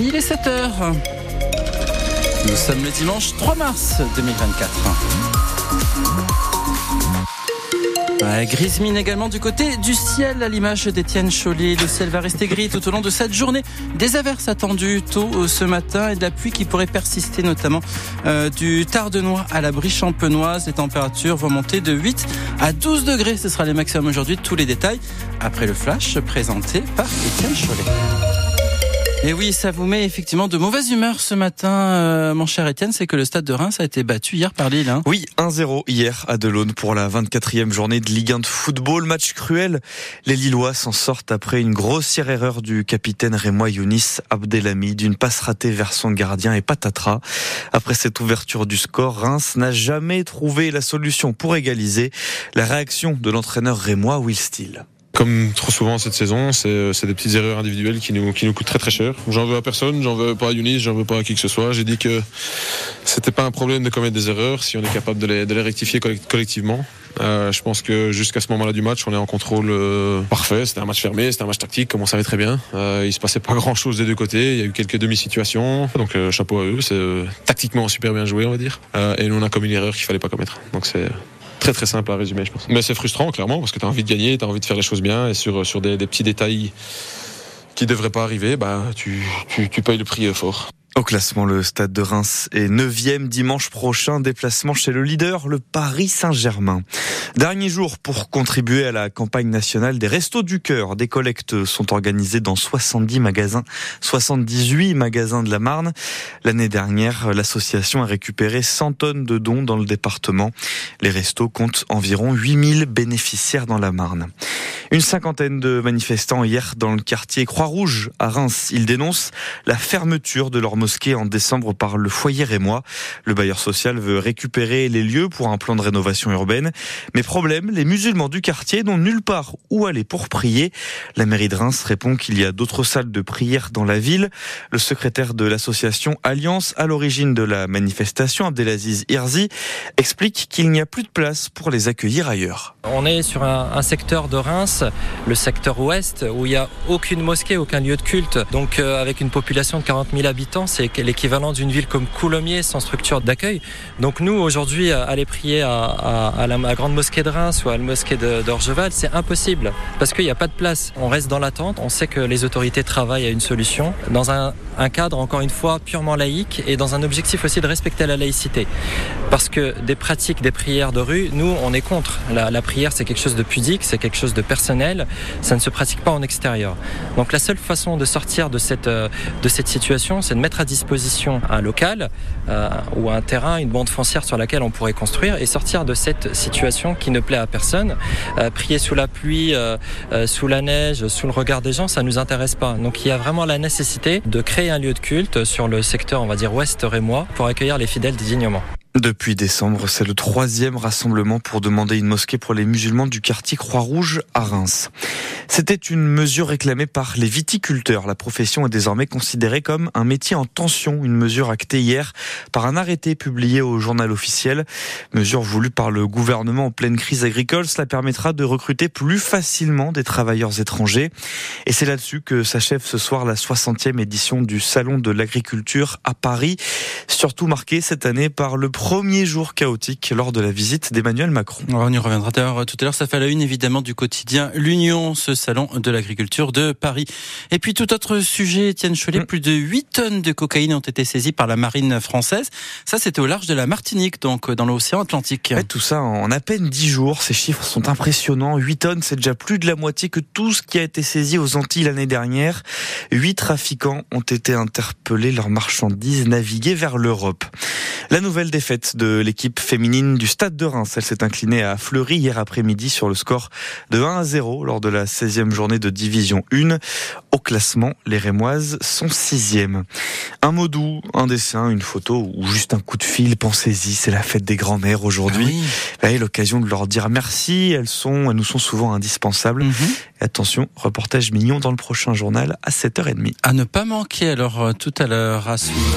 Il est 7h. Nous sommes le dimanche 3 mars 2024. grise mine également du côté du ciel à l'image d'Étienne Chollet. Le ciel va rester gris tout au long de cette journée. Des averses attendues tôt euh, ce matin et de la pluie qui pourrait persister notamment euh, du Tardenois à la brie champenoise. Les températures vont monter de 8 à 12 degrés. Ce sera les maximums aujourd'hui. Tous les détails après le flash présenté par Étienne Chollet. Et oui, ça vous met effectivement de mauvaise humeur ce matin, euh, mon cher Étienne, c'est que le stade de Reims a été battu hier par Lille. Hein. Oui, 1-0 hier à Delaune pour la 24e journée de Ligue 1 de football. Match cruel. Les Lillois s'en sortent après une grossière erreur du capitaine Rémois Younis Abdelhamid, d'une passe ratée vers son gardien et patatras. Après cette ouverture du score, Reims n'a jamais trouvé la solution pour égaliser. La réaction de l'entraîneur Rémois Will Steele. Comme trop souvent cette saison, c'est des petites erreurs individuelles qui nous, qui nous coûtent très très cher. J'en veux à personne, j'en veux pas à Younis, j'en veux pas à qui que ce soit. J'ai dit que c'était pas un problème de commettre des erreurs si on est capable de les, de les rectifier collectivement. Euh, je pense que jusqu'à ce moment-là du match, on est en contrôle euh, parfait. C'était un match fermé, c'était un match tactique, comme on savait très bien. Euh, il se passait pas grand-chose des deux côtés. Il y a eu quelques demi-situations. Donc euh, chapeau à eux, c'est euh, tactiquement super bien joué, on va dire. et nous on a commis une erreur qu'il fallait pas commettre. Donc c'est très très simple à résumer, je pense. Mais c'est frustrant, clairement, parce que tu as envie de gagner, tu as envie de faire les choses bien, et sur, sur des, petits détails qui devraient pas arriver, bah, tu, tu, tu payes le prix fort. Au classement, le stade de Reims est 9e dimanche prochain. Déplacement chez le leader, le Paris Saint-Germain. Dernier jour pour contribuer à la campagne nationale des Restos du Cœur. Des collectes sont organisées dans 70 magasins, 78 magasins de la Marne. L'année dernière, l'association a récupéré 100 tonnes de dons dans le département. Les restos comptent environ 8000 bénéficiaires dans la Marne. Une cinquantaine de manifestants hier dans le quartier Croix-Rouge à Reims. Ils dénoncent la fermeture de leur mosquée en décembre par le foyer Rémois. Le bailleur social veut récupérer les lieux pour un plan de rénovation urbaine. Mais problème, les musulmans du quartier n'ont nulle part où aller pour prier. La mairie de Reims répond qu'il y a d'autres salles de prière dans la ville. Le secrétaire de l'association Alliance à l'origine de la manifestation, Abdelaziz Irzi, explique qu'il n'y a plus de place pour les accueillir ailleurs. On est sur un, un secteur de Reims le secteur ouest, où il n'y a aucune mosquée, aucun lieu de culte. Donc euh, avec une population de 40 000 habitants, c'est l'équivalent d'une ville comme Coulommiers sans structure d'accueil. Donc nous, aujourd'hui, aller prier à, la grande mosquée de Reims ou à la mosquée d'Orgeval, c'est impossible, parce qu'il n'y a pas de place. On reste dans l'attente, on sait que les autorités travaillent à une solution, dans un, cadre, encore une fois, purement laïque, et dans un objectif aussi de respecter la laïcité. Parce que des pratiques, des prières de rue, nous, on est contre. La, la prière, c'est quelque chose de pudique, c'est quelque chose de personnel ça ne se pratique pas en extérieur. Donc la seule façon de sortir de cette, euh, de cette situation, c'est de mettre à disposition un local euh, ou un terrain, une bande foncière sur laquelle on pourrait construire et sortir de cette situation qui ne plaît à personne. Euh, prier sous la pluie, sous la neige, sous le regard des gens, ça nous intéresse pas. Donc il y a vraiment la nécessité de créer un lieu de culte sur le secteur, on va dire ouest rémois, pour accueillir les fidèles dignement. Depuis décembre, c'est le troisième rassemblement pour demander une mosquée pour les musulmans du quartier Croix-Rouge à Reims. C'était une mesure réclamée par les viticulteurs. La profession est désormais considérée comme un métier en tension, une mesure actée hier par un arrêté publié au journal officiel. Mesure voulue par le gouvernement en pleine crise agricole. Cela permettra de recruter plus facilement des travailleurs étrangers. Et c'est là-dessus que s'achève ce soir la 60e édition du Salon de l'agriculture à Paris, surtout marquée cette année par le premier jour chaotique lors de la visite d'Emmanuel Macron. On y reviendra d'ailleurs tout à l'heure. Ça fait la une évidemment du quotidien L'Union, ce salon de l'agriculture de Paris. Et puis tout autre sujet, Étienne Cholet, mm. plus de 8 tonnes de cocaïne ont été saisies par la marine française. Ça, c'était au large de la Martinique, donc dans l'océan Atlantique. tout ça en à peine 10 jours. Ces chiffres sont impressionnants. 8 tonnes, c'est déjà plus de la moitié que tout ce qui a été saisi aux Antilles l'année dernière. 8 trafiquants ont été interpellés, leurs marchandises naviguées vers l'Europe. La nouvelle défaite de l'équipe féminine du Stade de Reims, elle s'est inclinée à Fleury hier après-midi sur le score de 1 à 0 lors de la 16e journée de Division 1. Au classement, les Rémoises sont 6e. Un mot doux, un dessin, une photo ou juste un coup de fil, pensez-y, c'est la fête des grands-mères aujourd'hui. Ah l'occasion de leur dire merci, elles sont, elles nous sont souvent indispensables. Mhm. attention, reportage mignon dans le prochain journal à 7h30. À ne pas manquer alors euh, tout à l'heure à suivre.